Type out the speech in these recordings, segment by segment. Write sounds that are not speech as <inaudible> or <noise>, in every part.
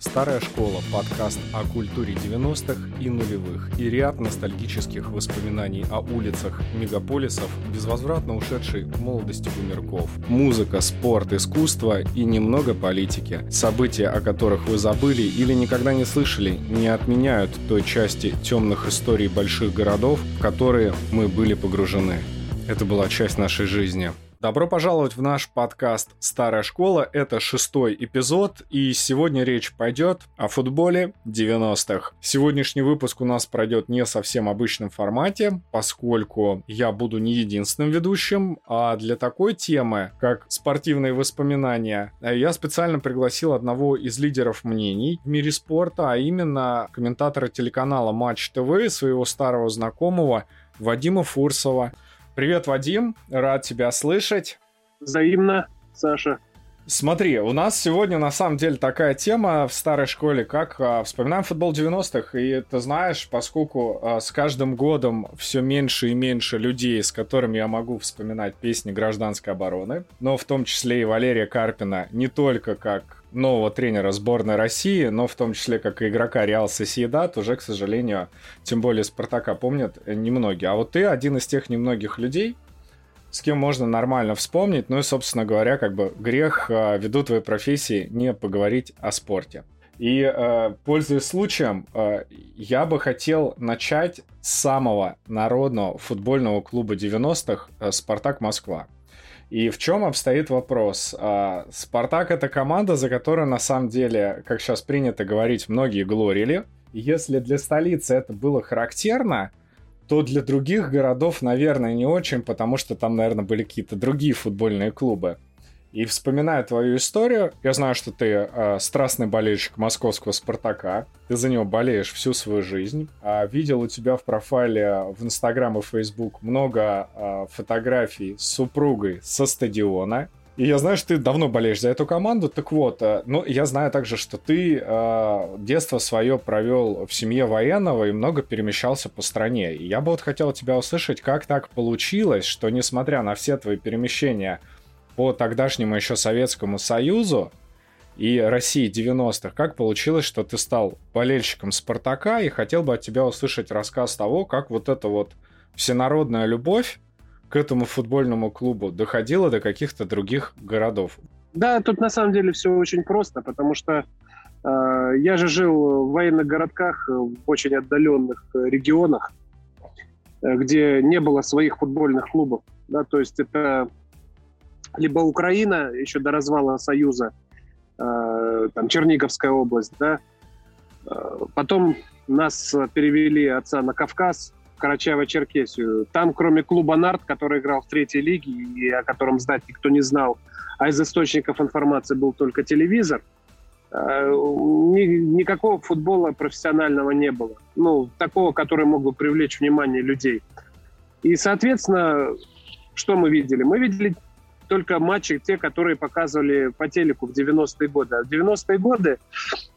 Старая школа – подкаст о культуре 90-х и нулевых и ряд ностальгических воспоминаний о улицах мегаполисов, безвозвратно ушедшей молодости бумерков. Музыка, спорт, искусство и немного политики. События, о которых вы забыли или никогда не слышали, не отменяют той части темных историй больших городов, в которые мы были погружены. Это была часть нашей жизни. Добро пожаловать в наш подкаст «Старая школа». Это шестой эпизод, и сегодня речь пойдет о футболе 90-х. Сегодняшний выпуск у нас пройдет не совсем обычном формате, поскольку я буду не единственным ведущим, а для такой темы, как спортивные воспоминания, я специально пригласил одного из лидеров мнений в мире спорта, а именно комментатора телеканала Матч ТВ, своего старого знакомого Вадима Фурсова. Привет, Вадим, рад тебя слышать. Взаимно, Саша. Смотри, у нас сегодня на самом деле такая тема в старой школе, как а, вспоминаем футбол 90-х, и ты знаешь, поскольку а, с каждым годом все меньше и меньше людей, с которыми я могу вспоминать песни гражданской обороны, но в том числе и Валерия Карпина, не только как нового тренера сборной России, но в том числе как и игрока Реал Сосиедат, уже, к сожалению, тем более Спартака помнят немногие. А вот ты один из тех немногих людей, с кем можно нормально вспомнить, ну и, собственно говоря, как бы грех э, ввиду твоей профессии не поговорить о спорте. И, э, пользуясь случаем, э, я бы хотел начать с самого народного футбольного клуба 90-х э, «Спартак Москва». И в чем обстоит вопрос? А, Спартак это команда, за которую на самом деле, как сейчас принято говорить, многие глорили. Если для столицы это было характерно, то для других городов, наверное, не очень, потому что там, наверное, были какие-то другие футбольные клубы. И вспоминая твою историю, я знаю, что ты э, страстный болельщик московского Спартака, ты за него болеешь всю свою жизнь. А, видел у тебя в профайле в Инстаграм и Фейсбук много э, фотографий с супругой со стадиона. И я знаю, что ты давно болеешь за эту команду. Так вот, э, ну, я знаю также, что ты э, детство свое провел в семье военного и много перемещался по стране. И я бы вот хотел тебя услышать, как так получилось, что несмотря на все твои перемещения по тогдашнему еще Советскому Союзу и России 90-х, как получилось, что ты стал болельщиком Спартака, и хотел бы от тебя услышать рассказ того, как вот эта вот всенародная любовь к этому футбольному клубу доходила до каких-то других городов. Да, тут на самом деле все очень просто, потому что э, я же жил в военных городках, в очень отдаленных регионах, э, где не было своих футбольных клубов. Да, то есть это либо Украина еще до развала Союза, э, там Черниговская область, да. Э, потом нас перевели отца на Кавказ, в Карачаево-Черкесию. Там, кроме клуба «Нарт», который играл в третьей лиге, и о котором знать никто не знал, а из источников информации был только телевизор, э, ни, никакого футбола профессионального не было. Ну, такого, который мог бы привлечь внимание людей. И, соответственно, что мы видели? Мы видели только матчи, те, которые показывали по телеку в 90-е годы. А в 90-е годы,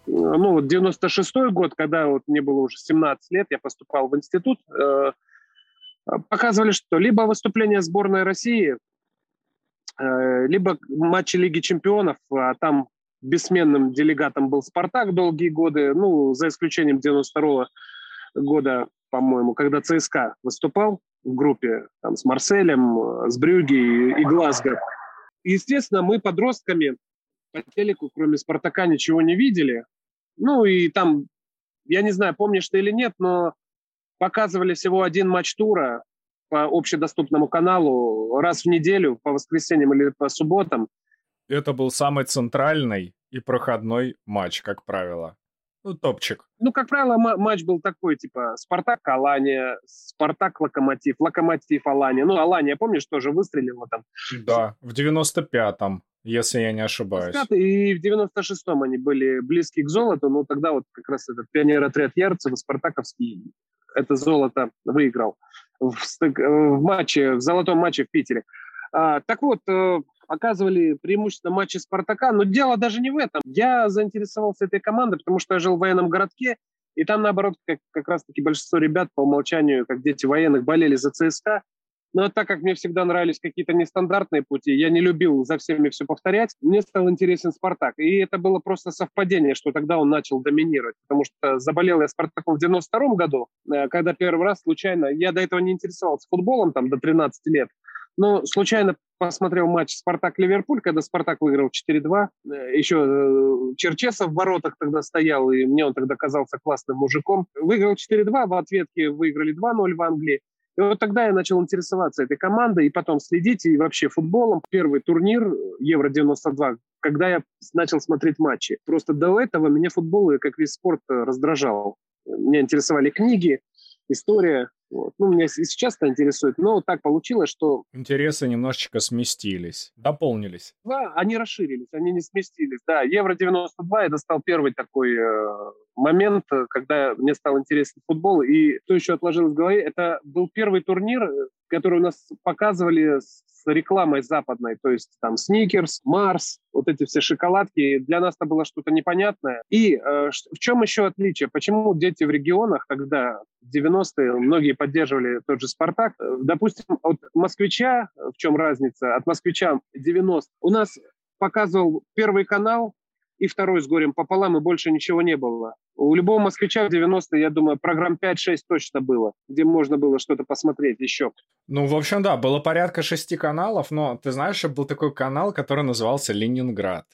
ну вот 96-й год, когда вот мне было уже 17 лет, я поступал в институт, э, показывали что? Либо выступление сборной России, э, либо матчи Лиги чемпионов, а там бессменным делегатом был «Спартак» долгие годы, ну, за исключением 92 года, по-моему, когда ЦСКА выступал в группе там, с Марселем, с Брюги и Глазго. Естественно, мы подростками по телеку, кроме «Спартака», ничего не видели. Ну и там, я не знаю, помнишь ты или нет, но показывали всего один матч тура по общедоступному каналу раз в неделю, по воскресеньям или по субботам. Это был самый центральный и проходной матч, как правило. Ну, топчик. Ну, как правило, матч был такой, типа, Спартак-Алания, Спартак-Локомотив, Локомотив-Алания. Ну, Алания, помнишь, тоже выстрелила там? Да, в 95-м, если я не ошибаюсь. И в 96-м они были близки к золоту, но тогда вот как раз этот пионер-отряд Ярцева, Спартаковский, это золото выиграл в, в матче, в золотом матче в Питере. А, так вот, показывали преимущественно матчи «Спартака», но дело даже не в этом. Я заинтересовался этой командой, потому что я жил в военном городке, и там, наоборот, как, как раз-таки большинство ребят по умолчанию, как дети военных, болели за ЦСКА. Но так как мне всегда нравились какие-то нестандартные пути, я не любил за всеми все повторять, мне стал интересен «Спартак». И это было просто совпадение, что тогда он начал доминировать. Потому что заболел я «Спартаком» в 92 году, э, когда первый раз случайно... Я до этого не интересовался футболом, там, до 13 лет. Но случайно посмотрел матч «Спартак-Ливерпуль», когда «Спартак» выиграл 4-2. Э, Еще э, Черчесов в воротах тогда стоял, и мне он тогда казался классным мужиком. Выиграл 4-2, в ответке выиграли 2-0 в Англии. И вот тогда я начал интересоваться этой командой и потом следить и вообще футболом. Первый турнир Евро-92, когда я начал смотреть матчи. Просто до этого меня футбол как весь спорт раздражал. Меня интересовали книги, история. Вот. Ну, меня сейчас это интересует, но так получилось, что... Интересы немножечко сместились, дополнились. Да, они расширились, они не сместились. Да, Евро-92 это стал первый такой э, момент, когда мне стал интересен футбол. И что еще отложилось в голове, это был первый турнир, который у нас показывали с рекламой западной, то есть там Сникерс, Марс, вот эти все шоколадки, для нас это было что-то непонятное. И э, в чем еще отличие? Почему дети в регионах, когда в 90-е многие поддерживали тот же «Спартак», э, допустим, от москвича, в чем разница, от москвича 90 у нас показывал первый канал, и второй с горем пополам, и больше ничего не было. У любого москвича в 90-е, я думаю, программ 5-6 точно было, где можно было что-то посмотреть еще. Ну, в общем, да, было порядка шести каналов, но ты знаешь, был такой канал, который назывался «Ленинград».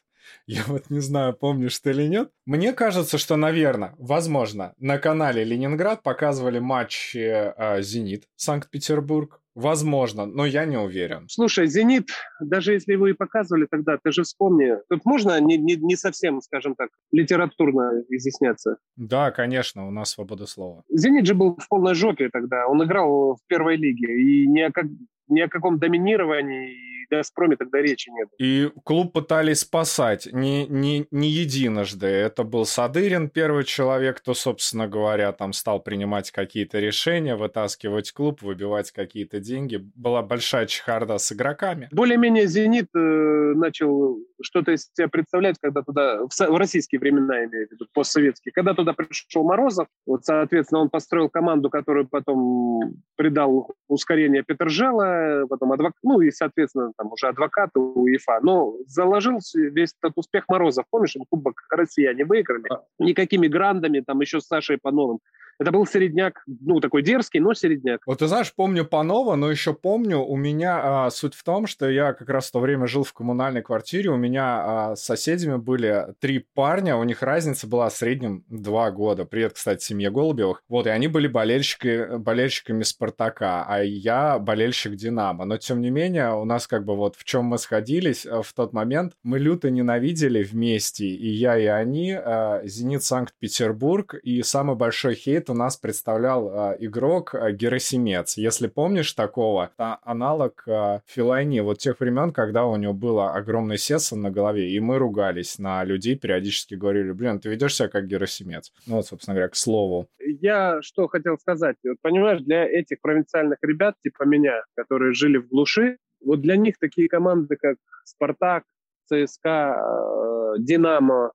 Я вот не знаю, помнишь ты или нет. Мне кажется, что, наверное, возможно, на канале Ленинград показывали матчи э, «Зенит» Санкт-Петербург, Возможно, но я не уверен. Слушай, «Зенит», даже если его и показывали тогда, ты же вспомни, тут можно не, не, не совсем, скажем так, литературно изъясняться? Да, конечно, у нас свобода слова. «Зенит» же был в полной жопе тогда, он играл в первой лиге, и ни о, как, ни о каком доминировании «Газпроме» тогда речи нет. И клуб пытались спасать не, не, не единожды. Это был Садырин, первый человек, кто, собственно говоря, там стал принимать какие-то решения, вытаскивать клуб, выбивать какие-то деньги. Была большая чехарда с игроками. Более-менее «Зенит» э, начал что-то из себя представлять, когда туда, в, российские времена, имею в виду, постсоветские, когда туда пришел Морозов, вот, соответственно, он построил команду, которую потом придал ускорение Петержела, потом адвокат, ну и, соответственно, там уже адвокат у УЕФА, но заложил весь этот успех Морозов. Помнишь, Кубок россияне выиграли? Никакими грандами, там еще с Сашей Пановым. Это был середняк, ну, такой дерзкий, но середняк. Вот ты знаешь, помню Панова, но еще помню, у меня а, суть в том, что я как раз в то время жил в коммунальной квартире, у меня а, с соседями были три парня, у них разница была в среднем два года. Привет, кстати, семье Голубевых. Вот, и они были болельщики, болельщиками Спартака, а я болельщик Динамо. Но, тем не менее, у нас как бы вот в чем мы сходились а, в тот момент, мы люто ненавидели вместе, и я, и они, а, Зенит Санкт-Петербург, и самый большой хейт у нас представлял э, игрок э, Герасимец. Если помнишь такого, это аналог э, Филайни вот тех времен, когда у него было огромное сессо на голове, и мы ругались на людей, периодически говорили, блин, ты ведешь себя как Герасимец. Ну вот, собственно говоря, к слову. Я что хотел сказать. Вот, понимаешь, для этих провинциальных ребят, типа меня, которые жили в глуши, вот для них такие команды, как «Спартак», ЦСКА, «Динамо»,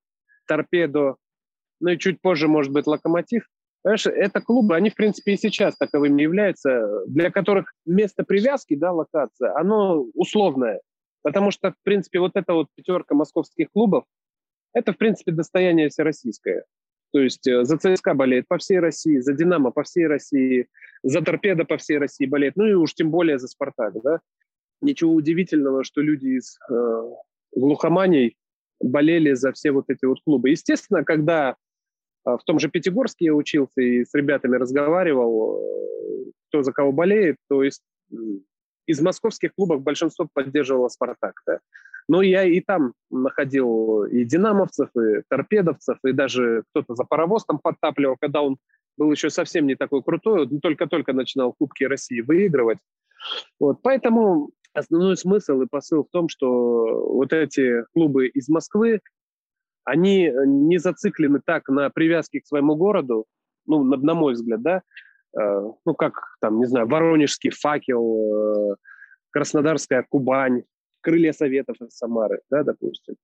«Торпедо», ну и чуть позже, может быть, «Локомотив», Понимаешь, это клубы, они, в принципе, и сейчас таковыми являются, для которых место привязки, да, локация, оно условное. Потому что, в принципе, вот эта вот пятерка московских клубов, это, в принципе, достояние всероссийское. То есть э, за ЦСКА болеет по всей России, за «Динамо» по всей России, за «Торпедо» по всей России болеет, ну и уж тем более за «Спартак». Да? Ничего удивительного, что люди из э, глухоманий болели за все вот эти вот клубы. Естественно, когда в том же Пятигорске я учился и с ребятами разговаривал, э, кто за кого болеет. То есть из московских клубов большинство поддерживало «Спартак». Да? Но я и там находил и динамовцев, и торпедовцев, и даже кто-то за паровоз там подтапливал, когда он был еще совсем не такой крутой, он только-только начинал Кубки России выигрывать. Вот, поэтому основной смысл и посыл в том, что вот эти клубы из Москвы, они э, не зациклены так на привязке к своему городу, ну, на, на мой взгляд, да, э, ну, как, там, не знаю, Воронежский факел, э, Краснодарская Кубань, Крылья Советов из Самары, да, допустим.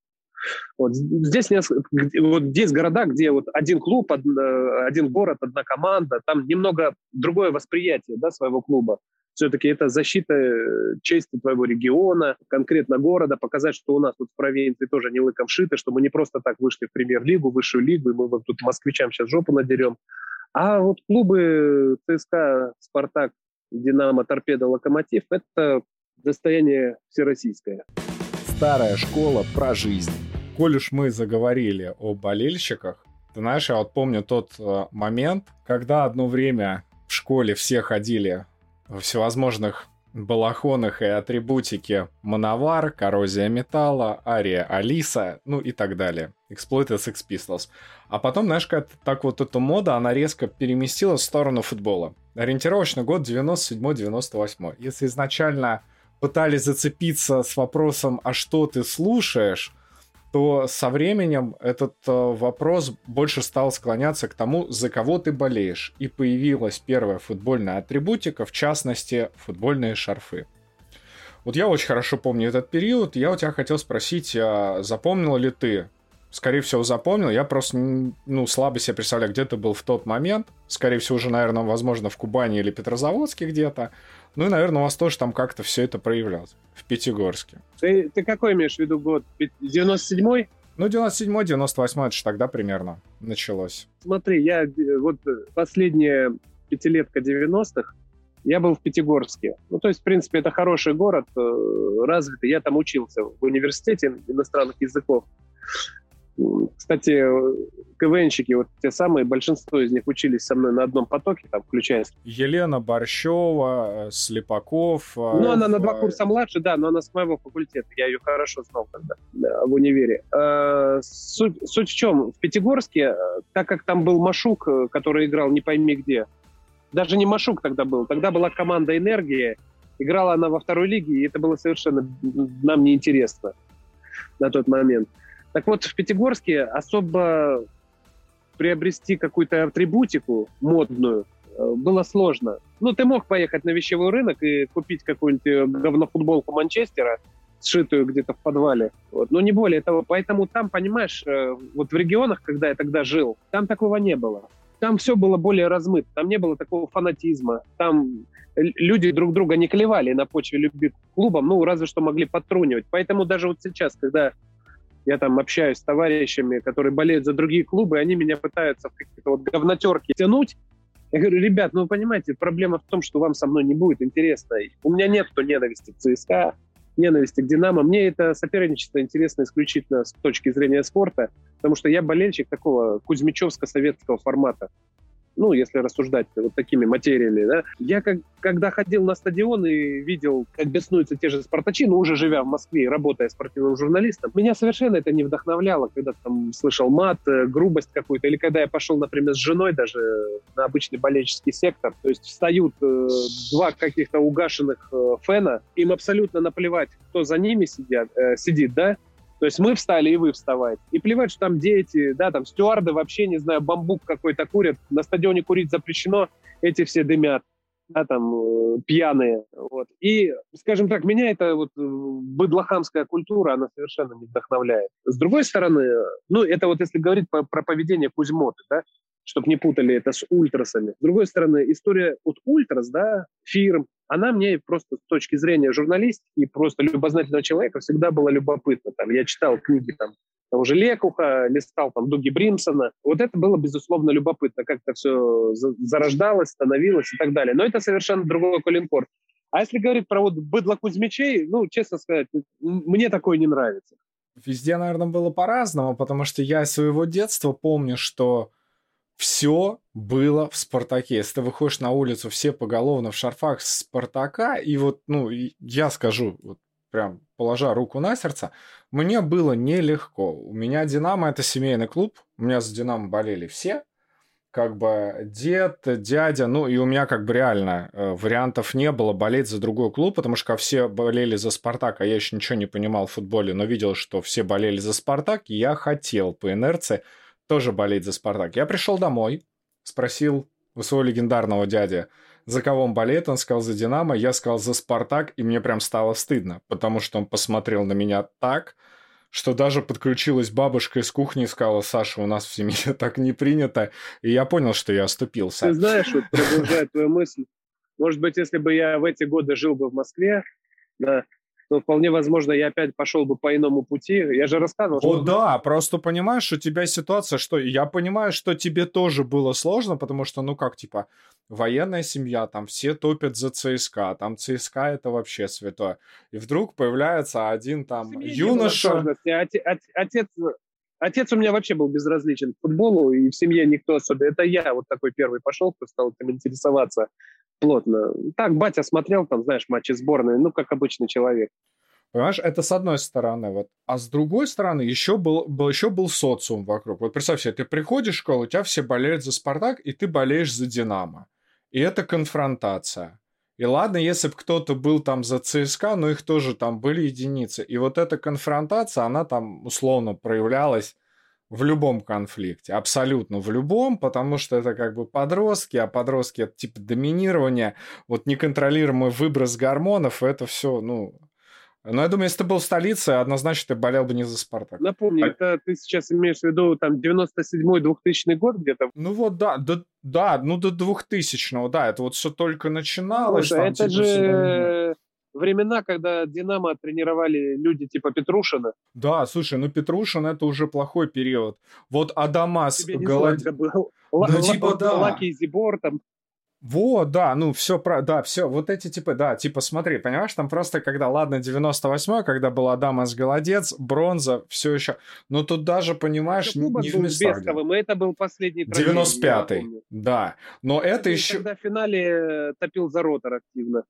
Вот здесь, вот здесь города, где вот один клуб, один город, одна команда, там немного другое восприятие да, своего клуба. Все-таки это защита э, чести твоего региона, конкретно города, показать, что у нас тут в провинции тоже не лыком шито, что мы не просто так вышли в премьер-лигу, высшую лигу, и мы вот тут москвичам сейчас жопу надерем. А вот клубы ЦСКА, Спартак, Динамо, Торпеда, Локомотив – это достояние всероссийское. Старая школа про жизнь. Коль уж мы заговорили о болельщиках, ты знаешь, я вот помню тот э, момент, когда одно время в школе все ходили во всевозможных балахонах и атрибутике Мановар, Коррозия Металла, Ария Алиса, ну и так далее. Exploited Sex Pistols. А потом, знаешь, как так вот эта мода, она резко переместилась в сторону футбола. Ориентировочный год 97-98. Если изначально пытались зацепиться с вопросом, а что ты слушаешь, то со временем этот э, вопрос больше стал склоняться к тому, за кого ты болеешь. И появилась первая футбольная атрибутика, в частности, футбольные шарфы. Вот я очень хорошо помню этот период. Я у тебя хотел спросить, а запомнил ли ты? Скорее всего, запомнил. Я просто ну, слабо себе представляю, где ты был в тот момент. Скорее всего, уже, наверное, возможно, в Кубани или Петрозаводске где-то. Ну и, наверное, у вас тоже там как-то все это проявлялось. В Пятигорске. Ты, ты какой имеешь в виду год? 97-й? Ну, 97-й, 98-й, это же тогда примерно началось. Смотри, я вот последняя пятилетка 90-х, я был в Пятигорске. Ну, то есть, в принципе, это хороший город, э, развитый. Я там учился в университете иностранных языков. Кстати, КВНщики, вот те самые, большинство из них учились со мной на одном потоке, там, включая... Елена Борщева, э, Слепаков... Э, ну, она на два курса младше, да, но она с моего факультета. Я ее хорошо знал тогда да, в универе. Э, суть, суть в чем? В Пятигорске, так как там был Машук, который играл не пойми где, даже не Машук тогда был, тогда была команда «Энергия», играла она во второй лиге, и это было совершенно нам неинтересно на тот момент. Так вот, в Пятигорске особо приобрести какую-то атрибутику модную э, было сложно. Ну, ты мог поехать на вещевой рынок и купить какую-нибудь э, говнофутболку Манчестера, сшитую где-то в подвале. Вот. Но не более того. Поэтому там, понимаешь, э, вот в регионах, когда я тогда жил, там такого не было. Там все было более размыто, там не было такого фанатизма. Там люди друг друга не клевали на почве любви к клубам, ну, разве что могли подтрунивать. Поэтому даже вот сейчас, когда я там общаюсь с товарищами, которые болеют за другие клубы, они меня пытаются в какие-то вот говнотерки тянуть. Я говорю, ребят, ну вы понимаете, проблема в том, что вам со мной не будет интересно. У меня нет то ненависти к ЦСКА, ненависти к «Динамо». Мне это соперничество интересно исключительно с точки зрения спорта, потому что я болельщик такого кузьмичевско-советского формата ну, если рассуждать вот такими материями, да. Я как, когда ходил на стадион и видел, как беснуются те же спартачи, ну, уже живя в Москве и работая спортивным журналистом, меня совершенно это не вдохновляло, когда там слышал мат, э, грубость какую-то, или когда я пошел, например, с женой даже на обычный болельческий сектор, то есть встают э, два каких-то угашенных э, фэна, им абсолютно наплевать, кто за ними сидят, э, сидит, да, то есть мы встали, и вы вставайте. И плевать, что там дети, да, там стюарды вообще, не знаю, бамбук какой-то курят. На стадионе курить запрещено, эти все дымят, да, там, э, пьяные. Вот. И, скажем так, меня эта вот э, быдлохамская культура, она совершенно не вдохновляет. С другой стороны, ну, это вот если говорить по, про поведение Кузьмоты, да, чтобы не путали это с ультрасами. С другой стороны, история от ультрас, да, фирм, она мне просто с точки зрения журналистики и просто любознательного человека всегда была любопытна. Там, я читал книги там, того же Лекуха, листал там Дуги Бримсона. Вот это было, безусловно, любопытно, как это все зарождалось, становилось и так далее. Но это совершенно другой калинкор. А если говорить про вот быдло Кузьмичей, ну, честно сказать, мне такое не нравится. Везде, наверное, было по-разному, потому что я своего детства помню, что все было в «Спартаке». Если ты выходишь на улицу, все поголовно в шарфах «Спартака», и вот, ну, я скажу, вот прям положа руку на сердце, мне было нелегко. У меня «Динамо» — это семейный клуб, у меня за «Динамо» болели все, как бы дед, дядя, ну и у меня как бы реально э, вариантов не было болеть за другой клуб, потому что все болели за «Спартак», а я еще ничего не понимал в футболе, но видел, что все болели за «Спартак», и я хотел по инерции тоже болеть за «Спартак». Я пришел домой, спросил у своего легендарного дяди, за кого он болеет, он сказал за «Динамо», я сказал за «Спартак», и мне прям стало стыдно, потому что он посмотрел на меня так, что даже подключилась бабушка из кухни и сказала, Саша, у нас в семье <laughs> так не принято, и я понял, что я оступился. Ты знаешь, вот продолжая твою мысль, Может быть, если бы я в эти годы жил бы в Москве, да, то вполне возможно, я опять пошел бы по иному пути. Я же рассказывал, О, что... да, просто понимаешь, у тебя ситуация, что я понимаю, что тебе тоже было сложно, потому что, ну как, типа, военная семья, там все топят за ЦСКА, там ЦСКА это вообще святое. И вдруг появляется один там юноша... Отец, отец у меня вообще был безразличен к футболу, и в семье никто особо... Это я вот такой первый пошел, кто стал этим интересоваться плотно. Так, батя смотрел там, знаешь, матчи сборной, ну, как обычный человек. Понимаешь, это с одной стороны, вот. А с другой стороны, еще был, был, еще был социум вокруг. Вот представь себе, ты приходишь в школу, у тебя все болеют за Спартак, и ты болеешь за Динамо. И это конфронтация. И ладно, если бы кто-то был там за ЦСКА, но их тоже там были единицы. И вот эта конфронтация, она там условно проявлялась в любом конфликте, абсолютно в любом, потому что это как бы подростки, а подростки это типа доминирование, вот неконтролируемый выброс гормонов, это все, ну... Но я думаю, если ты был в столице, однозначно ты болел бы не за «Спартак». Напомни, а... это ты сейчас имеешь в виду там 97-2000 год где-то? Ну вот, да, да, да, ну до 2000-го, да, это вот все только начиналось. Слушай, там, это типа, же... Всегда времена, когда Динамо тренировали люди типа Петрушина. Да, слушай, ну Петрушин это уже плохой период. Вот Адамас голод... Ну, типа, да. Лаки Зибор там. Вот, да, ну все про, да, все, вот эти типа, да, типа смотри, понимаешь, там просто когда, ладно, 98-й, когда был Адамас Голодец, бронза, все еще, но тут даже, понимаешь, не, не в местах. Бестовым, это был последний 95-й, да, но это и еще... Когда в финале э, топил за ротор активно.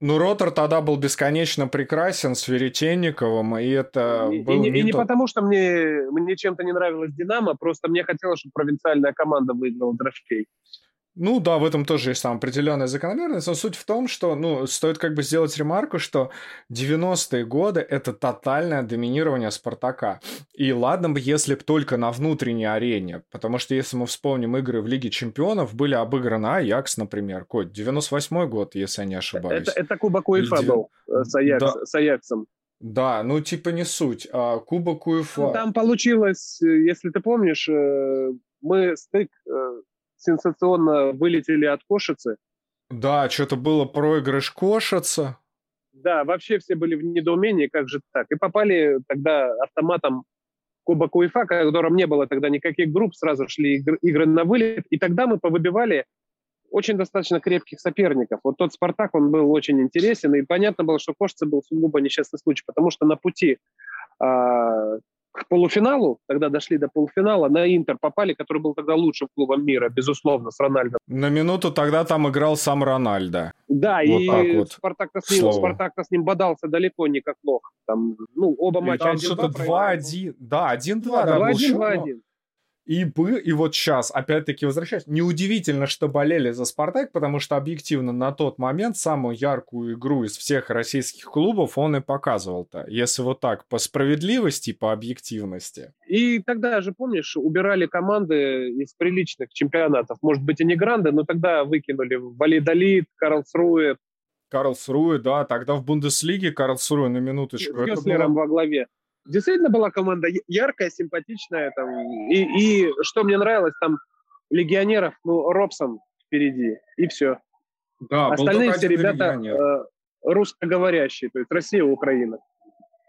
Ну, Ротор тогда был бесконечно прекрасен с Веретенниковым, и это и, был и, не, и не потому, что мне, мне чем-то не нравилась «Динамо», просто мне хотелось, чтобы провинциальная команда выиграла трофей. Ну да, в этом тоже есть там определенная закономерность, но суть в том, что, ну, стоит как бы сделать ремарку, что 90-е годы — это тотальное доминирование Спартака. И ладно бы, если бы только на внутренней арене, потому что если мы вспомним игры в Лиге Чемпионов, были обыграны Аякс, например, Кот, 98-й год, если я не ошибаюсь. Это, это Кубок УЕФА был э, с, Аякс, да. с Аяксом. Да, ну типа не суть. А, Кубок УЕФА... Ну, там получилось, э, если ты помнишь, э, мы стык сенсационно вылетели от Кошицы. Да, что-то было проигрыш Кошица. Да, вообще все были в недоумении, как же так. И попали тогда автоматом Кубок УЕФА, в котором не было тогда никаких групп, сразу шли игры, игры на вылет. И тогда мы повыбивали очень достаточно крепких соперников. Вот тот «Спартак», он был очень интересен, и понятно было, что Кошица был сугубо несчастный случай, потому что на пути а, к полуфиналу, когда дошли до полуфинала, на Интер попали, который был тогда лучшим клубом мира, безусловно, с Рональдо. На минуту тогда там играл сам Рональдо. Да, вот и вот, Спартак-то с, ним, спартак с ним бодался далеко не как плохо. Там, ну, оба матча там что-то 2-1, да, 1-2, да, 2-1, и бы, и вот сейчас, опять-таки, возвращаясь, неудивительно, что болели за «Спартак», потому что объективно на тот момент самую яркую игру из всех российских клубов он и показывал-то, если вот так, по справедливости, по объективности. И тогда же, помнишь, убирали команды из приличных чемпионатов, может быть, и не гранды, но тогда выкинули Валидолит, Карлсруэ. Карлсруэ, да, тогда в Бундеслиге Карлсруэ на минуточку. С Гёслером было... во главе действительно была команда яркая, симпатичная. Там, и, и что мне нравилось, там легионеров, ну, Робсон впереди, и все. Да, Остальные все ребята э, русскоговорящие, то есть Россия, Украина.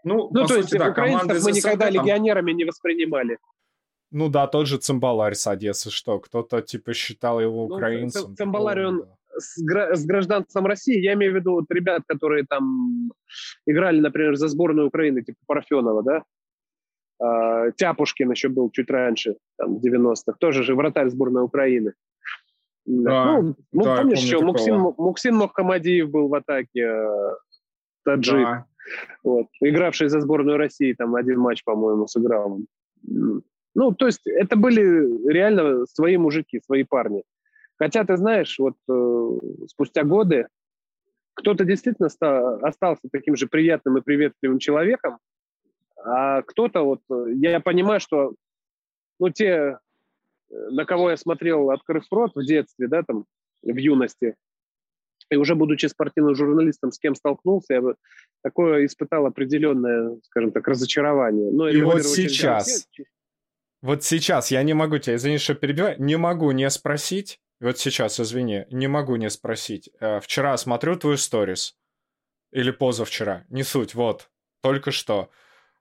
Ну, ну то сути, есть да, украинцев мы никогда там... легионерами не воспринимали. Ну да, тот же Цимбаларь с Одессы, что кто-то типа считал его ну, украинцем. Ну, Цимбаларь, он с, с гражданством России, я имею в виду вот ребят, которые там играли, например, за сборную Украины, типа Парфенова, да, а, Тяпушкин еще был чуть раньше, там, в 90-х, тоже же вратарь сборной Украины. Да, ну, ну да, помнишь, еще Муксин, Муксин Мохамадиев был в атаке, э, таджик, да. вот, игравший за сборную России, там один матч, по-моему, сыграл. Ну, то есть это были реально свои мужики, свои парни. Хотя, ты знаешь, вот э, спустя годы кто-то действительно стал, остался таким же приятным и приветливым человеком, а кто-то, вот, я понимаю, что, ну, те, э, на кого я смотрел, открыв рот в детстве, да, там, в юности, и уже будучи спортивным журналистом, с кем столкнулся, я бы такое испытал определенное, скажем так, разочарование. Но и вот сейчас, вот сейчас я не могу тебя, извини, что перебиваю, не могу не спросить, вот сейчас, извини, не могу не спросить. Э, вчера смотрю твою сторис, или позавчера, не суть, вот, только что.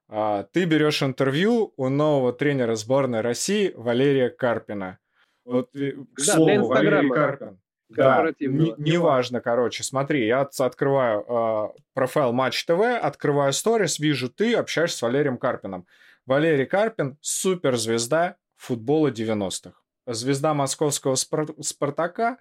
А, ты берешь интервью у нового тренера сборной России Валерия Карпина. Вот, к да, слову, Валерий Карпин. Да, неважно, не, короче, смотри, я открываю э, профайл Матч ТВ, открываю сторис, вижу ты общаешься с Валерием Карпином. Валерий Карпин – суперзвезда футбола 90-х. Звезда московского спар- Спартака,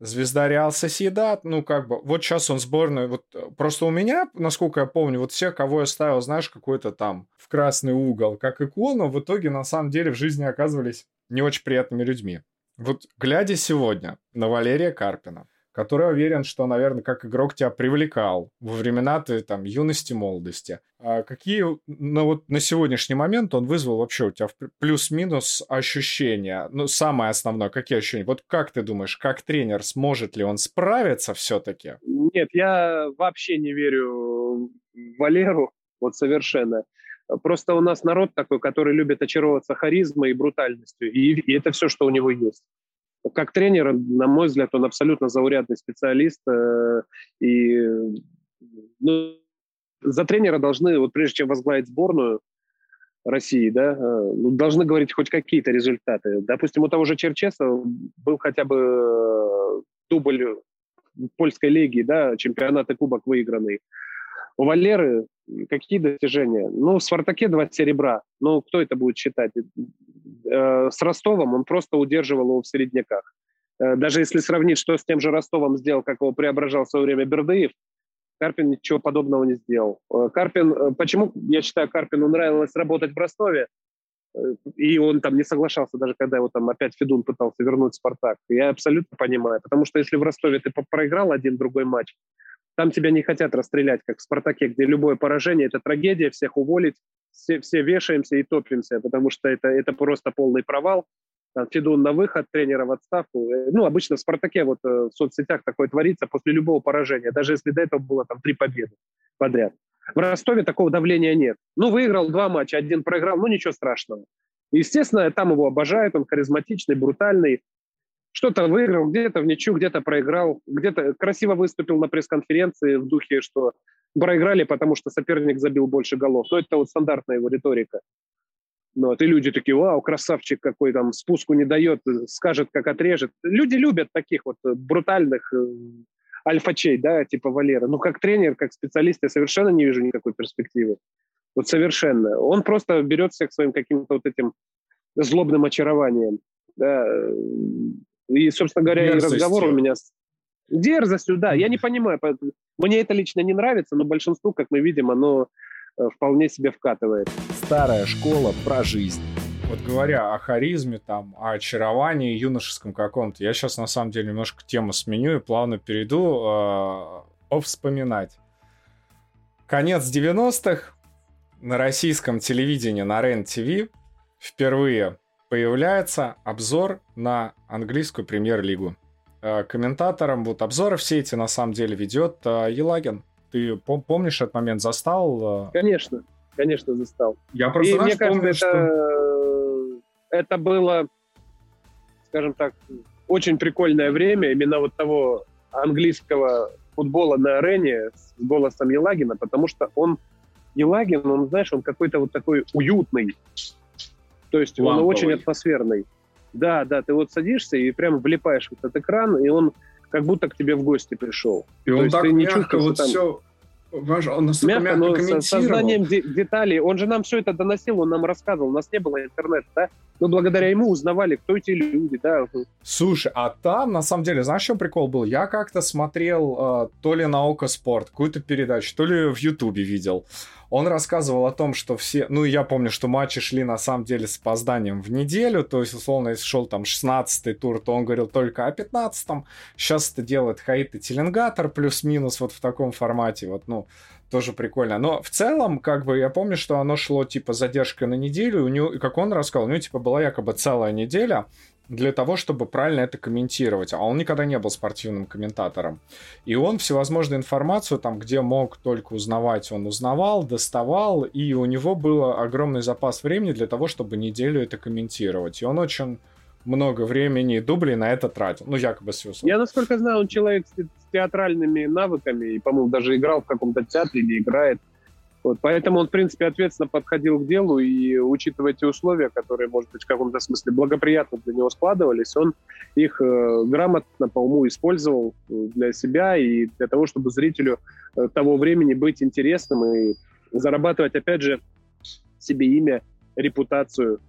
звезда Реал Соседат, ну, как бы, вот сейчас он сборной, вот просто у меня, насколько я помню, вот все, кого я ставил, знаешь, какой-то там в красный угол, как икону, в итоге, на самом деле, в жизни оказывались не очень приятными людьми. Вот глядя сегодня на Валерия Карпина, который уверен, что, наверное, как игрок тебя привлекал во времена ты там юности, молодости. А какие, ну вот на сегодняшний момент он вызвал вообще у тебя плюс-минус ощущения? Ну, самое основное, какие ощущения? Вот как ты думаешь, как тренер, сможет ли он справиться все-таки? Нет, я вообще не верю Валеру, вот совершенно. Просто у нас народ такой, который любит очаровываться харизмой и брутальностью, и, и это все, что у него есть. Как тренер, на мой взгляд, он абсолютно заурядный специалист, э, и ну, за тренера должны, вот прежде чем возглавить сборную России, да, э, ну, должны говорить хоть какие-то результаты. Допустим, у того же Черчеса был хотя бы дубль польской лиги, да, чемпионат и кубок выигранный. У Валеры какие достижения? Ну, в «Спартаке» два серебра. Ну, кто это будет считать? Э, с Ростовом он просто удерживал его в середняках. Э, даже если сравнить, что с тем же Ростовом сделал, как его преображал в свое время Бердыев, Карпин ничего подобного не сделал. Э, Карпин, почему, я считаю, Карпину нравилось работать в Ростове, и он там не соглашался, даже когда его там опять Федун пытался вернуть в «Спартак». Я абсолютно понимаю, потому что если в Ростове ты проиграл один другой матч, там тебя не хотят расстрелять, как в «Спартаке», где любое поражение – это трагедия, всех уволить, все, все вешаемся и топимся, потому что это, это просто полный провал. Там, Федун на выход, тренера в отставку. Э, ну, обычно в «Спартаке» вот э, в соцсетях такое творится после любого поражения, даже если до этого было там три победы подряд. В Ростове такого давления нет. Ну, выиграл два матча, один проиграл, ну, ничего страшного. Естественно, там его обожают, он харизматичный, брутальный, что-то выиграл, где-то в ничью, где-то проиграл, где-то красиво выступил на пресс-конференции в духе, что проиграли, потому что соперник забил больше голов. Но это вот стандартная его риторика. Ну, вот, и люди такие, вау, красавчик какой там, спуску не дает, скажет, как отрежет. Люди любят таких вот брутальных э, альфачей, да, типа Валера. Ну, как тренер, как специалист, я совершенно не вижу никакой перспективы. Вот совершенно. Он просто берет всех своим каким-то вот этим злобным очарованием. Да, и, собственно говоря, и разговор у меня с дерзостью, да. Я не понимаю, мне это лично не нравится, но большинству, как мы видим, оно э, вполне себе вкатывает. Старая школа про жизнь. Вот говоря о харизме, там, о очаровании юношеском каком-то, я сейчас на самом деле немножко тему сменю и плавно перейду э, вспоминать. Конец 90-х на российском телевидении, на РЕН-ТВ впервые появляется обзор на английскую премьер-лигу. Э, комментатором вот обзоры все эти на самом деле ведет э, Елагин. Ты пом- помнишь этот момент, застал? Э? Конечно, конечно застал. Я просто И мне кажется, помню, это, что... это было, скажем так, очень прикольное время именно вот того английского футбола на арене с голосом Елагина, потому что он Елагин, он, знаешь, он какой-то вот такой уютный, то есть Ламповый. он очень атмосферный. Да, да, ты вот садишься и прямо влипаешь в этот экран, и он как будто к тебе в гости пришел. И То он так ты не мягко вот там... все он настолько мягко, мягко но с сознанием деталей. Он же нам все это доносил, он нам рассказывал. У нас не было интернета, да? Мы благодаря ему узнавали, кто эти люди, да. Слушай, а там, на самом деле, знаешь, что прикол был? Я как-то смотрел э, то ли на Око Спорт, какую-то передачу, то ли в Ютубе видел. Он рассказывал о том, что все... Ну, я помню, что матчи шли, на самом деле, с опозданием в неделю. То есть, условно, если шел там 16-й тур, то он говорил только о 15-м. Сейчас это делает Хаит и Теленгатор плюс-минус вот в таком формате. Вот, ну, тоже прикольно. Но в целом, как бы, я помню, что оно шло, типа, задержкой на неделю, и у него, как он рассказал, у него, типа, была якобы целая неделя для того, чтобы правильно это комментировать. А он никогда не был спортивным комментатором. И он всевозможную информацию, там, где мог только узнавать, он узнавал, доставал, и у него был огромный запас времени для того, чтобы неделю это комментировать. И он очень много времени и дублей на это тратил. Ну, якобы Сьюсон. Я, насколько знаю, он человек с театральными навыками, и, по-моему, даже играл в каком-то театре или играет. Вот, поэтому он, в принципе, ответственно подходил к делу, и учитывая те условия, которые, может быть, в каком-то смысле благоприятно для него складывались, он их э, грамотно по уму использовал э, для себя и для того, чтобы зрителю э, того времени быть интересным и зарабатывать, опять же, себе имя, репутацию.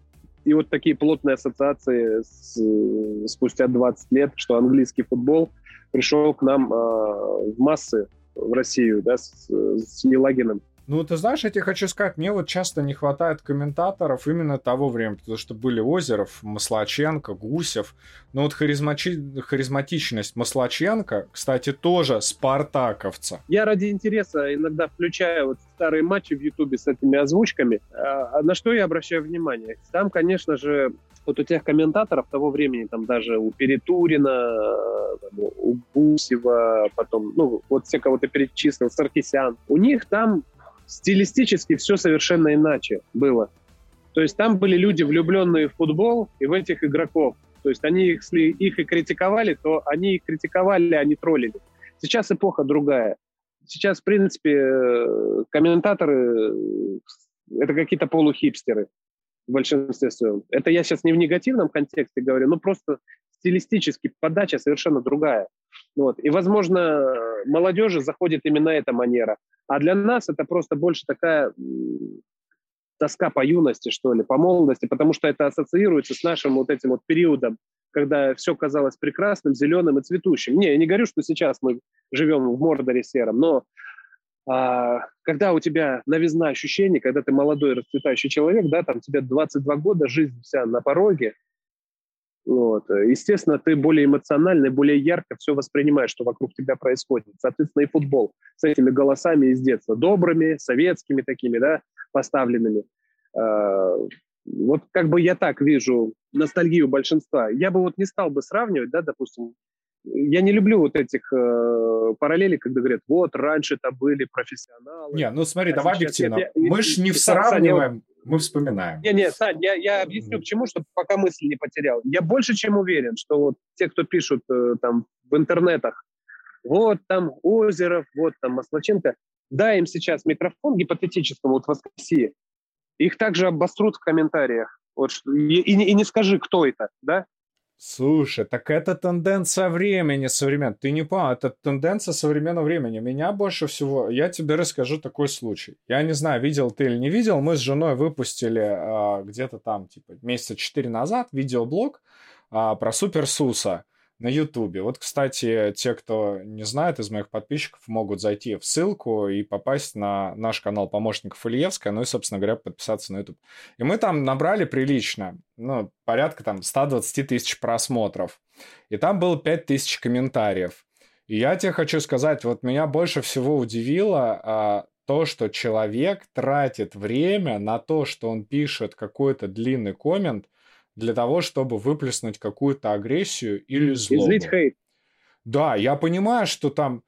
И вот такие плотные ассоциации с, э, спустя 20 лет, что английский футбол пришел к нам э, в массы в Россию, да, с, с Елагиным. Ну, ты знаешь, я тебе хочу сказать, мне вот часто не хватает комментаторов именно того времени, потому что были Озеров, Маслаченко, Гусев. Но вот харизмачи... харизматичность Маслаченко, кстати, тоже спартаковца. Я ради интереса иногда включаю вот старые матчи в Ютубе с этими озвучками. А, а на что я обращаю внимание? Там, конечно же, вот у тех комментаторов того времени, там даже у Перетурина, у Гусева, потом, ну, вот все, кого ты перечислил, Саркисян, у них там стилистически все совершенно иначе было. То есть там были люди, влюбленные в футбол и в этих игроков. То есть они, если их и критиковали, то они их критиковали, а не троллили. Сейчас эпоха другая. Сейчас, в принципе, э, комментаторы э, — это какие-то полухипстеры в большинстве своем. Это я сейчас не в негативном контексте говорю, но просто стилистически подача совершенно другая. Вот. И, возможно, молодежи заходит именно эта манера. А для нас это просто больше такая тоска по юности, что ли, по молодости, потому что это ассоциируется с нашим вот этим вот периодом, когда все казалось прекрасным, зеленым и цветущим. Не, я не говорю, что сейчас мы живем в Мордоре сером, но а, когда у тебя новизна ощущений, когда ты молодой расцветающий человек, да, там тебе 22 года, жизнь вся на пороге, вот. Естественно, ты более эмоционально, более ярко все воспринимаешь, что вокруг тебя происходит. Соответственно, и футбол с этими голосами из детства, добрыми, советскими такими, да, поставленными. А, вот как бы я так вижу ностальгию большинства. Я бы вот не стал бы сравнивать, да, допустим, я не люблю вот этих э, параллелей, когда говорят, вот, раньше это были профессионалы. Не, ну смотри, а давай объективно. Я, мы же не сравниваем, мы вспоминаем. Не, не, Сань, я, я объясню, к чему, чтобы пока мысли не потерял. Я больше чем уверен, что вот те, кто пишут э, там в интернетах, вот там Озеров, вот там Маслаченко, дай им сейчас микрофон гипотетическому вот в воскресенье, их также обострут в комментариях. Вот, и, и, и не скажи, кто это, да? Слушай, так это тенденция времени современного. Ты не понял, это тенденция современного времени. Меня больше всего... Я тебе расскажу такой случай. Я не знаю, видел ты или не видел. Мы с женой выпустили а, где-то там, типа, месяца четыре назад видеоблог а, про Супер Суса на Ютубе. Вот, кстати, те, кто не знает из моих подписчиков, могут зайти в ссылку и попасть на наш канал помощников Ильевская, ну и, собственно говоря, подписаться на YouTube. И мы там набрали прилично, ну, порядка там 120 тысяч просмотров. И там было 5 тысяч комментариев. И я тебе хочу сказать, вот меня больше всего удивило а, то, что человек тратит время на то, что он пишет какой-то длинный коммент, для того, чтобы выплеснуть какую-то агрессию или злобу. Излить хейт. Да, я понимаю, что там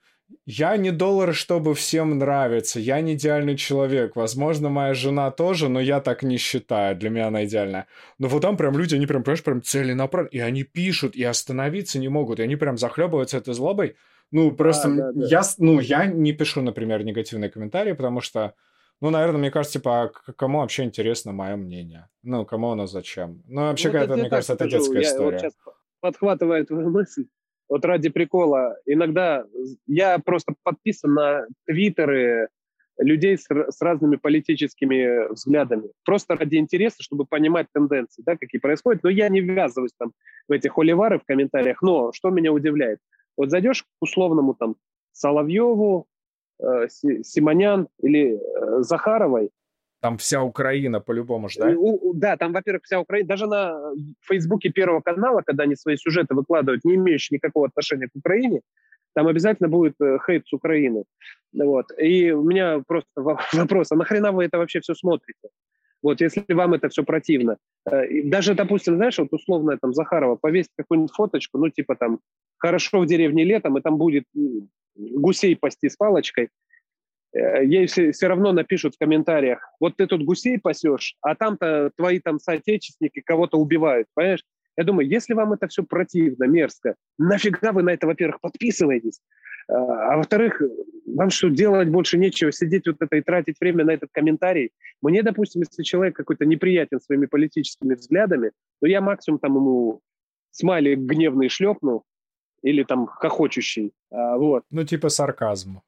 я не доллар, чтобы всем нравиться. Я не идеальный человек. Возможно, моя жена тоже, но я так не считаю. Для меня она идеальная. Но вот там прям люди, они прям, понимаешь, прям целенаправленно. И они пишут, и остановиться не могут. И они прям захлебываются этой злобой. Ну, просто а, да, да. я, ну, я не пишу, например, негативные комментарии, потому что ну, наверное, мне кажется, типа, а кому вообще интересно мое мнение? Ну, кому оно зачем? Ну, вообще, ну, это, мне кажется, это детская я история. Вот сейчас подхватываю твою мысль. Вот ради прикола. Иногда я просто подписан на твиттеры людей с, с разными политическими взглядами. Просто ради интереса, чтобы понимать тенденции, да, какие происходят. Но я не ввязываюсь там в эти холивары в комментариях. Но что меня удивляет? Вот зайдешь к условному там Соловьеву, Симонян или э, Захаровой. Там вся Украина по-любому же, да? У, да, там, во-первых, вся Украина. Даже на Фейсбуке Первого канала, когда они свои сюжеты выкладывают, не имеющие никакого отношения к Украине, там обязательно будет э, хейт с Украины. Вот. И у меня просто <laughs> вопрос, а нахрена вы это вообще все смотрите? Вот, если вам это все противно. Э, даже, допустим, знаешь, вот условно там Захарова повесить какую-нибудь фоточку, ну, типа там, хорошо в деревне летом, и там будет гусей пасти с палочкой, э, ей все, все равно напишут в комментариях, вот ты тут гусей пасешь, а там-то твои там соотечественники кого-то убивают, понимаешь? Я думаю, если вам это все противно, мерзко, нафига вы на это, во-первых, подписываетесь, а, а во-вторых, вам что, делать больше нечего, сидеть вот это и тратить время на этот комментарий. Мне, допустим, если человек какой-то неприятен своими политическими взглядами, то я максимум там ему смайлик гневный шлепну или там хохочущий. А, вот. Ну, типа сарказм.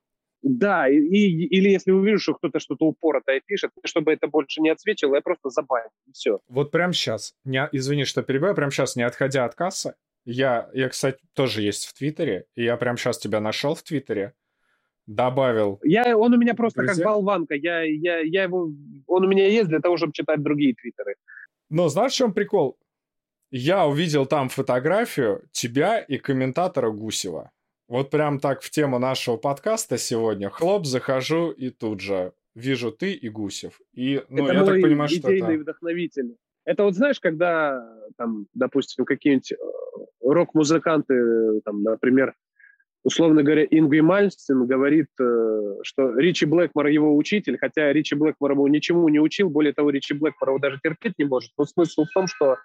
Да, и, или если увижу, что кто-то что-то упоротое пишет, чтобы это больше не отсвечивало, я просто забаню, и все. Вот прямо сейчас, не, извини, что перебиваю, прямо сейчас, не отходя от кассы, я, я, кстати, тоже есть в Твиттере, и я прямо сейчас тебя нашел в Твиттере, добавил. Я, он у меня просто друзья. как болванка, я, я, я его, он у меня есть для того, чтобы читать другие твиттеры. Но знаешь, в чем прикол? Я увидел там фотографию тебя и комментатора Гусева. Вот прям так в тему нашего подкаста сегодня. Хлоп, захожу и тут же вижу ты и Гусев. И, ну, это я мой так понимаю, что это... вдохновитель. Это вот знаешь, когда, там, допустим, какие-нибудь э, рок-музыканты, там, например, условно говоря, Ингви Мальстин говорит, э, что Ричи Блэкмор его учитель, хотя Ричи Блэкмор ему ничему не учил, более того, Ричи Блэкмор его даже терпеть не может. Но смысл в том, что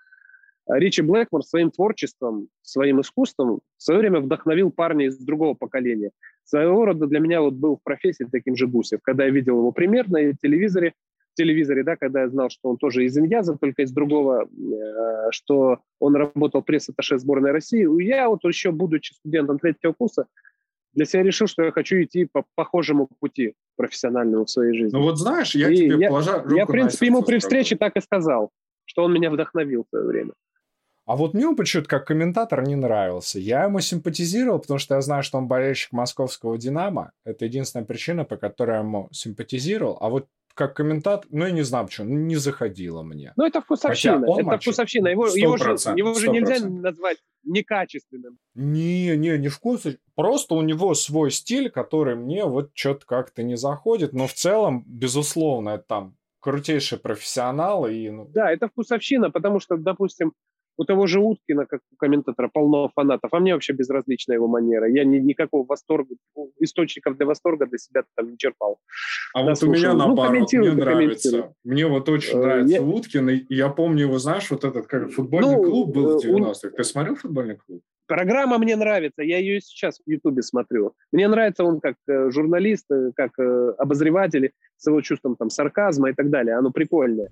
Ричи Блэкмор своим творчеством, своим искусством в свое время вдохновил парня из другого поколения. Своего рода для меня вот был в профессии таким же Гусев. Когда я видел его пример на телевизоре, в телевизоре, да, когда я знал, что он тоже из Иньяза, только из другого, э, что он работал пресс-атташе сборной России, я вот еще, будучи студентом третьего курса, для себя решил, что я хочу идти по похожему пути профессиональному в своей жизни. Ну вот знаешь, я и тебе я, положа Я, в принципе, ему при встрече так и сказал, что он меня вдохновил в свое время. А вот мне он почему-то как комментатор не нравился. Я ему симпатизировал, потому что я знаю, что он болельщик московского «Динамо». Это единственная причина, по которой я ему симпатизировал. А вот как комментатор, ну, я не знаю почему, не заходило мне. Ну, это вкусовщина. Это матче... вкусовщина. Его, его, же, его же нельзя назвать некачественным. Не, не, не вкус. Просто у него свой стиль, который мне вот что-то как-то не заходит. Но в целом, безусловно, это там крутейший профессионал. И, ну... Да, это вкусовщина, потому что, допустим, у того же Уткина, как у комментатора, полно фанатов, а мне вообще безразлична его манера. Я ни, никакого восторга, источников для восторга для себя там не черпал. А вот у меня ну, наоборот, мне нравится. Мне вот очень э, нравится я... Уткин, и я помню его, знаешь, вот этот как футбольный ну, клуб был в 90-х. Э, Ты смотрел футбольный клуб? Программа мне нравится, я ее сейчас в Ютубе смотрю. Мне нравится он как э, журналист, как обозреватель с его чувством там сарказма и так далее. Оно прикольное.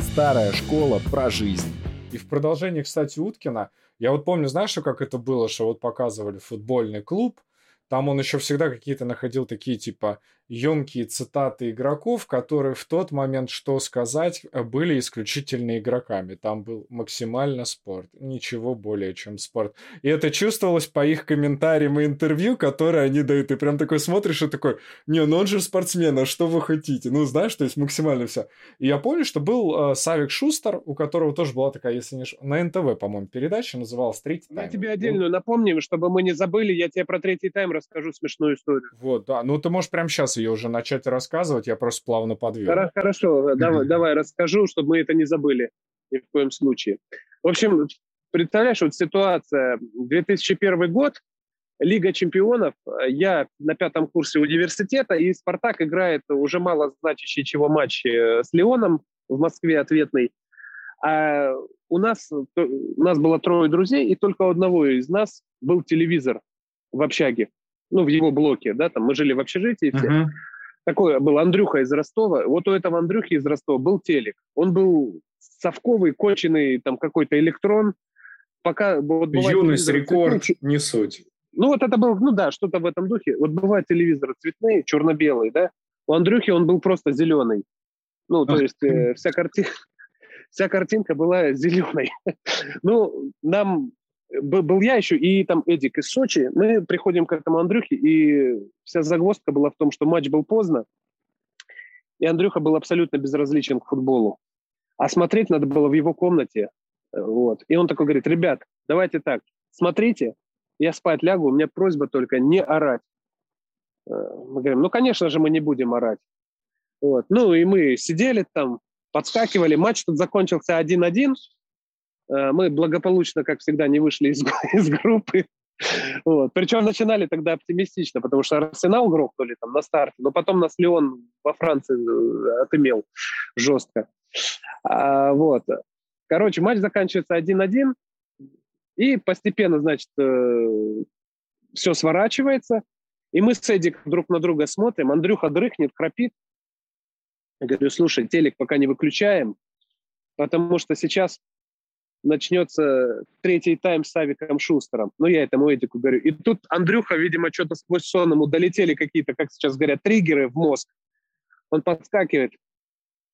Старая школа про жизнь. И в продолжении, кстати, Уткина, я вот помню, знаешь, как это было, что вот показывали футбольный клуб, там он еще всегда какие-то находил такие типа емкие цитаты игроков, которые в тот момент, что сказать, э, были исключительно игроками. Там был максимально спорт, ничего более, чем спорт. И это чувствовалось по их комментариям и интервью, которые они дают. И прям такой смотришь и такой, не, ну он же спортсмен, а что вы хотите? Ну, знаешь, то есть максимально все. И я помню, что был э, Савик Шустер, у которого тоже была такая, если не на НТВ, по-моему, передача, называлась «Третий тайм». Я тебе отдельную напомню, чтобы мы не забыли, я тебе про «Третий тайм» расскажу смешную историю. Вот, да. Ну, ты можешь прямо сейчас ее уже начать рассказывать, я просто плавно подвел. Хорошо, давай, давай расскажу, чтобы мы это не забыли ни в коем случае. В общем, представляешь, вот ситуация, 2001 год, Лига чемпионов, я на пятом курсе университета, и «Спартак» играет уже мало значащий чего матч э, с «Леоном» в Москве ответный. А у нас, у нас было трое друзей, и только у одного из нас был телевизор в общаге ну, в его блоке, да, там мы жили в общежитии все. Uh-huh. Такой был Андрюха из Ростова. Вот у этого Андрюхи из Ростова был телек. Он был совковый, коченный, там какой-то электрон. Пока вот бывает, Юность, рекорд, цветные, не суть. Ну, вот это был, ну да, что-то в этом духе. Вот бывают телевизоры цветные, черно-белые, да. У Андрюхи он был просто зеленый. Ну, то есть э, вся, карти... <laughs> вся картинка была зеленой. <laughs> ну, нам был я еще и там Эдик из Сочи. Мы приходим к этому Андрюхе, и вся загвоздка была в том, что матч был поздно, и Андрюха был абсолютно безразличен к футболу. А смотреть надо было в его комнате. Вот. И он такой говорит, ребят, давайте так, смотрите, я спать лягу, у меня просьба только не орать. Э, мы говорим, ну, конечно же, мы не будем орать. Вот. Ну, и мы сидели там, подскакивали. Матч тут закончился 1-1. Э, мы благополучно, как всегда, не вышли из, <laughs> из группы. Вот. Причем начинали тогда оптимистично, потому что Арсенал грохнули там на старте, но потом нас Леон во Франции э, отымел жестко. А, вот. Короче, матч заканчивается 1-1. И постепенно, значит, э, все сворачивается, и мы с Эдик друг на друга смотрим, Андрюха дрыхнет, храпит. Я говорю, слушай, телек пока не выключаем, потому что сейчас начнется третий тайм с Савиком Шустером. Ну, я этому Эдику говорю. И тут Андрюха, видимо, что-то сквозь сон ему долетели какие-то, как сейчас говорят, триггеры в мозг. Он подскакивает.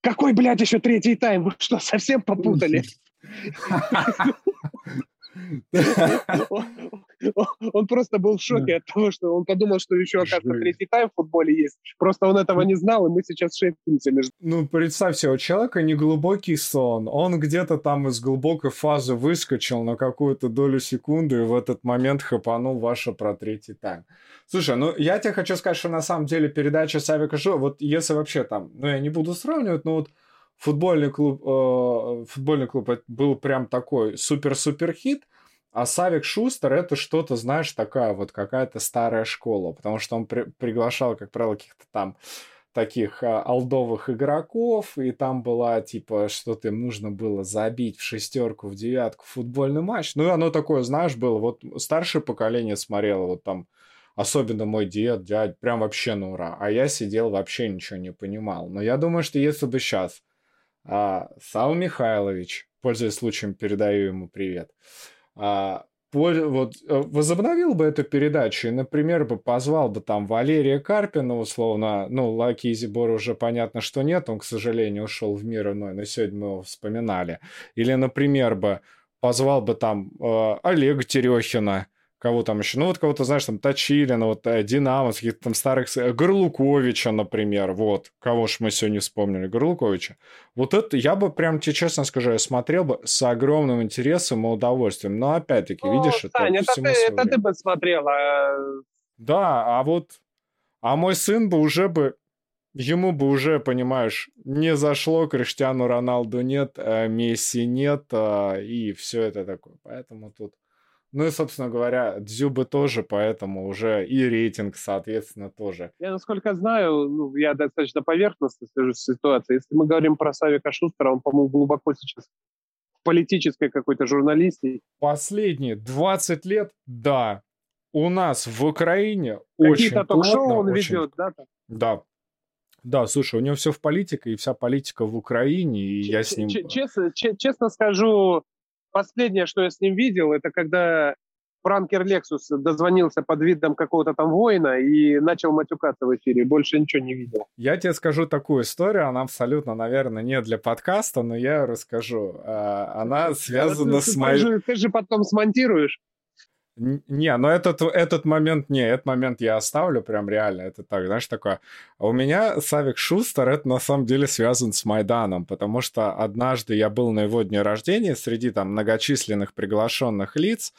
Какой, блядь, еще третий тайм? Вы что, совсем попутали? <laughs> <laughs> Он просто был в шоке от того, что он подумал, что еще, оказывается, третий тайм в футболе есть. Просто он этого не знал, и мы сейчас между... Ну, представь себе, у человека не глубокий сон. Он где-то там из глубокой фазы выскочил на какую-то долю секунды и в этот момент хапанул ваше про третий тайм. Слушай, ну я тебе хочу сказать, что на самом деле передача Савика Жо, вот если вообще там, ну я не буду сравнивать, но вот футбольный клуб, э, футбольный клуб был прям такой супер-супер хит, а Савик Шустер это что-то, знаешь, такая вот какая-то старая школа, потому что он при приглашал, как правило, каких-то там таких а, алдовых игроков, и там была, типа, что-то им нужно было забить в шестерку, в девятку футбольный матч. Ну, и оно такое, знаешь, было. Вот старшее поколение смотрело, вот там, особенно мой дед, дядь, прям вообще на ура. А я сидел, вообще ничего не понимал. Но я думаю, что если бы сейчас а, Сал Михайлович, пользуясь случаем, передаю ему привет, а, вот, э, возобновил бы эту передачу и, например, бы позвал бы там Валерия Карпина, условно, ну, Лаки Изибор уже понятно, что нет, он, к сожалению, ушел в мир иной, но сегодня мы его вспоминали. Или, например, бы позвал бы там э, Олега Терехина, кого там еще, ну вот кого-то, знаешь, там Точилина, вот э, Динамо, каких-то там старых, э, Горлуковича, например, вот, кого ж мы сегодня вспомнили, Горлуковича. Вот это, я бы прям тебе честно скажу, я смотрел бы с огромным интересом и удовольствием, но опять-таки, О, видишь, Сань, это, это, ты, это ты бы смотрел, а... Да, а вот, а мой сын бы уже бы ему бы уже, понимаешь, не зашло, Криштиану Роналду нет, а Месси нет, и все это такое. Поэтому тут ну и, собственно говоря, Дзюбы тоже, поэтому уже и рейтинг, соответственно, тоже. Я, насколько знаю, ну, я достаточно поверхностно слежу с ситуацией. Если мы говорим про Савика Шустера, он, по-моему, глубоко сейчас в политической какой-то журналистике. Последние 20 лет, да, у нас в Украине очень Какие-то ток-шоу он очень... ведет, да? Да, да, слушай, у него все в политике, и вся политика в Украине, и Ч- я с ним... Честно, честно скажу, Последнее, что я с ним видел, это когда пранкер Лексус дозвонился под видом какого-то там воина и начал матюкаться в эфире. Больше ничего не видел. Я тебе скажу такую историю. Она абсолютно, наверное, не для подкаста, но я расскажу. А, она связана с моей... Ты же потом смонтируешь. Не, но этот, этот момент, не, этот момент я оставлю прям реально. Это так, знаешь, такое. А у меня Савик Шустер, это на самом деле связан с Майданом, потому что однажды я был на его дне рождения среди там многочисленных приглашенных лиц,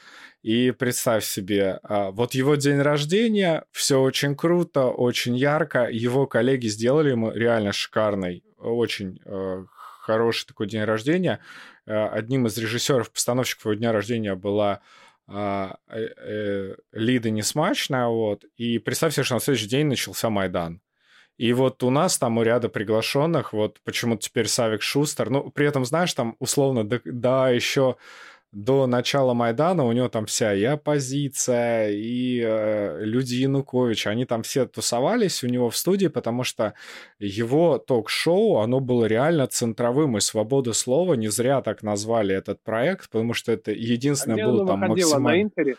и представь себе, а, вот его день рождения, все очень круто, очень ярко, его коллеги сделали ему реально шикарный, очень э, хороший такой день рождения. Э, одним из режиссеров-постановщиков его дня рождения была Лида не смачная, вот, и представь себе, что на следующий день начался Майдан. И вот у нас там у ряда приглашенных, вот почему-то теперь Савик Шустер, ну, при этом, знаешь, там условно, да, да еще до начала Майдана у него там вся и оппозиция, и э, люди Януковича, они там все тусовались у него в студии, потому что его ток-шоу, оно было реально центровым, и «Свобода слова» не зря так назвали этот проект, потому что это единственное а было там максимально... на Интере?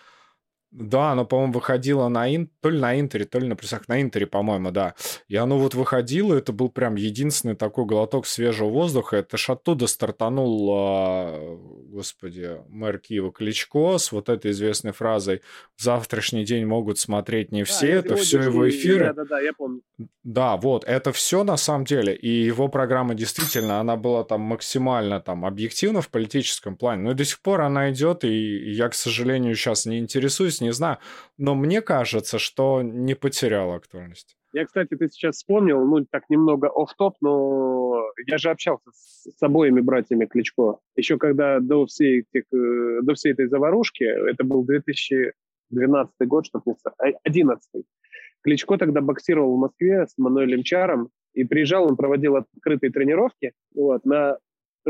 Да, оно, по-моему, выходило на ин... то ли на Интере, то ли на плюсах, на Интере, по-моему, да. И оно вот выходило, это был прям единственный такой глоток свежего воздуха. Это ж оттуда стартанул, а, господи, мэр Киева Кличко с вот этой известной фразой «Завтрашний день могут смотреть не все», да, это все его эфиры. Да, да, да, я помню. Да, вот, это все на самом деле. И его программа действительно, она была там максимально там объективна в политическом плане. Но и до сих пор она идет, и я, к сожалению, сейчас не интересуюсь, не знаю. Но мне кажется, что не потеряла актуальность. Я, кстати, ты сейчас вспомнил, ну, так немного оф топ но я же общался с, с обоими братьями Кличко. Еще когда до всей, этих, э, до всей этой заварушки, это был 2012 год, чтобы не 11 Кличко тогда боксировал в Москве с Мануэлем Чаром, и приезжал, он проводил открытые тренировки. Вот, на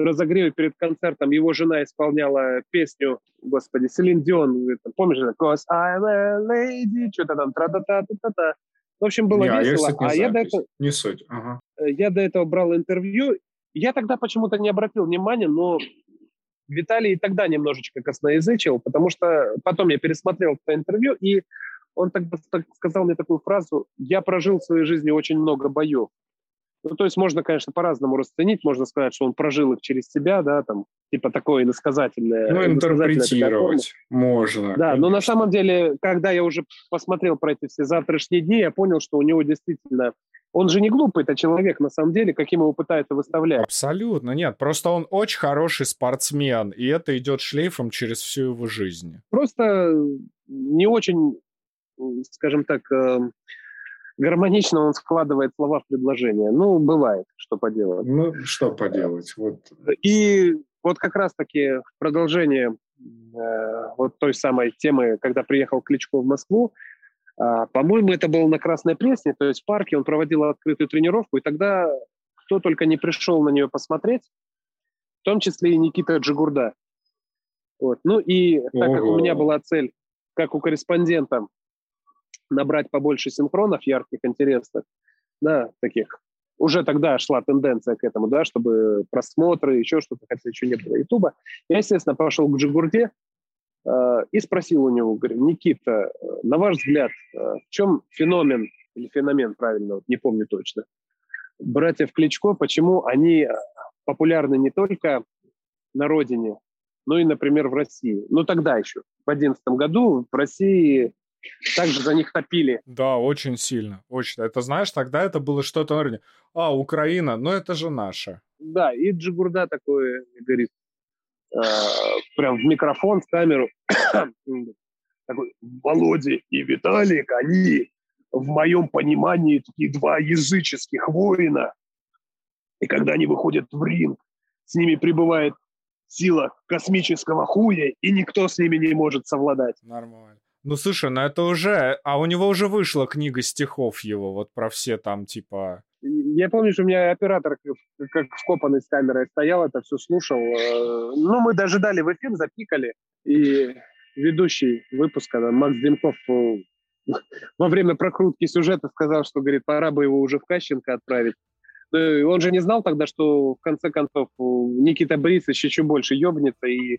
разогреве перед концертом его жена исполняла песню, господи, Селин Дион, помнишь, «Cause I'm a lady», что-то там, тра-та-та-та-та-та. В общем, было Не, весело. не А я до, запись. этого, Не суть. Ага. я до этого брал интервью. Я тогда почему-то не обратил внимания, но Виталий и тогда немножечко косноязычил, потому что потом я пересмотрел это интервью, и он тогда сказал мне такую фразу «Я прожил в своей жизни очень много боев». Ну, то есть можно, конечно, по-разному расценить. Можно сказать, что он прожил их через себя, да, там, типа такое иносказательное. Ну, интерпретировать можно. Да, но на конечно. самом деле, когда я уже посмотрел про эти все завтрашние дни, я понял, что у него действительно... Он же не глупый, это человек, на самом деле, каким его пытаются выставлять. Абсолютно нет. Просто он очень хороший спортсмен, и это идет шлейфом через всю его жизнь. Просто не очень, скажем так, э, гармонично он складывает слова в предложение. Ну, бывает, что поделать. Ну, что поделать. Вот. И вот как раз-таки в продолжение э, вот той самой темы, когда приехал Кличко в Москву, а, по-моему, это было на Красной Пресне, то есть в парке он проводил открытую тренировку, и тогда кто только не пришел на нее посмотреть, в том числе и Никита Джигурда. Вот. Ну и так как у меня была цель, как у корреспондента, набрать побольше синхронов ярких, интересных, да, таких. Уже тогда шла тенденция к этому, да, чтобы просмотры, еще что-то, хотя еще не было Ютуба. Я, естественно, пошел к Джигурде э, и спросил у него, говорю, Никита, э, на ваш взгляд, э, в чем феномен, или феномен, правильно, вот не помню точно, братьев Кличко, почему они э, популярны не только на родине, но и, например, в России. Ну, тогда еще, в 2011 году в России также за них топили. Да, очень сильно. Очень. Это знаешь, тогда это было что-то на уровне, а, Украина, ну это же наша. Да, и Джигурда такой говорит, э, прям в микрофон, в камеру, <coughs> такой, Володя и Виталик, они в моем понимании такие два языческих воина. И когда они выходят в ринг, с ними прибывает сила космического хуя, и никто с ними не может совладать. Нормально. Ну, слушай, ну это уже... А у него уже вышла книга стихов его, вот про все там, типа... Я помню, что у меня оператор как- вкопанный с камерой стоял, это все слушал. Э, Ну, мы даже дали в эфир, запикали. И ведущий выпуска, Макс Демков, э, <laughs> во время прокрутки сюжета сказал, что, говорит, пора бы его уже в Кащенко отправить. Он же не знал тогда, что в конце концов Никита Борисович еще больше ебнется и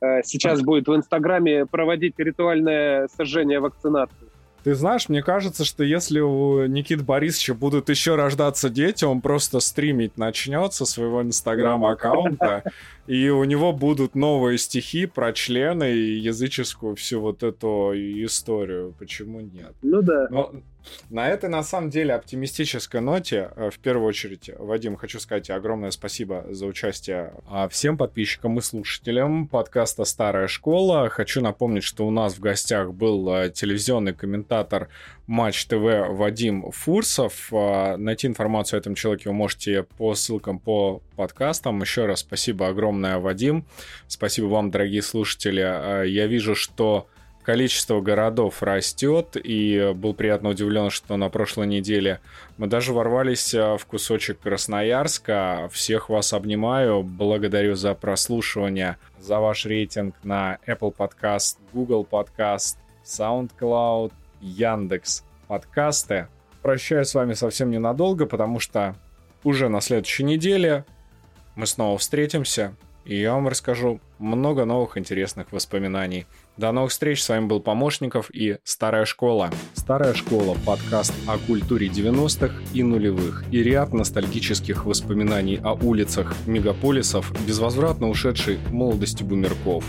э, сейчас будет в Инстаграме проводить ритуальное сожжение вакцинации. Ты знаешь, мне кажется, что если у Никиты Борисовича будут еще рождаться дети, он просто стримить начнет со своего инстаграм-аккаунта, и у него будут новые стихи про члены и языческую всю вот эту историю. Почему нет? Ну да. Но на этой, на самом деле, оптимистической ноте, э, в первую очередь, Вадим, хочу сказать огромное спасибо за участие а, всем подписчикам и слушателям подкаста «Старая школа». Хочу напомнить, что у нас в гостях был э, телевизионный комментатор Матч ТВ Вадим Фурсов. А, Найти информацию о этом человеке вы можете по ссылкам по подкастам. Еще раз спасибо огромное, Вадим. Спасибо вам, дорогие слушатели. А, Я вижу, что количество городов растет, и был приятно удивлен, что на прошлой неделе мы даже ворвались а, в кусочек Красноярска. Всех вас обнимаю, благодарю за прослушивание, за ваш рейтинг на Apple Podcast, Google Podcast, SoundCloud, Яндекс подкасты. Прощаюсь с вами совсем ненадолго, потому что уже на следующей неделе мы снова встретимся, и я вам расскажу много новых интересных воспоминаний. До новых встреч, с вами был Помощников и Старая Школа. Старая Школа – подкаст о культуре 90-х и нулевых, и ряд ностальгических воспоминаний о улицах мегаполисов, безвозвратно ушедшей молодости бумерков.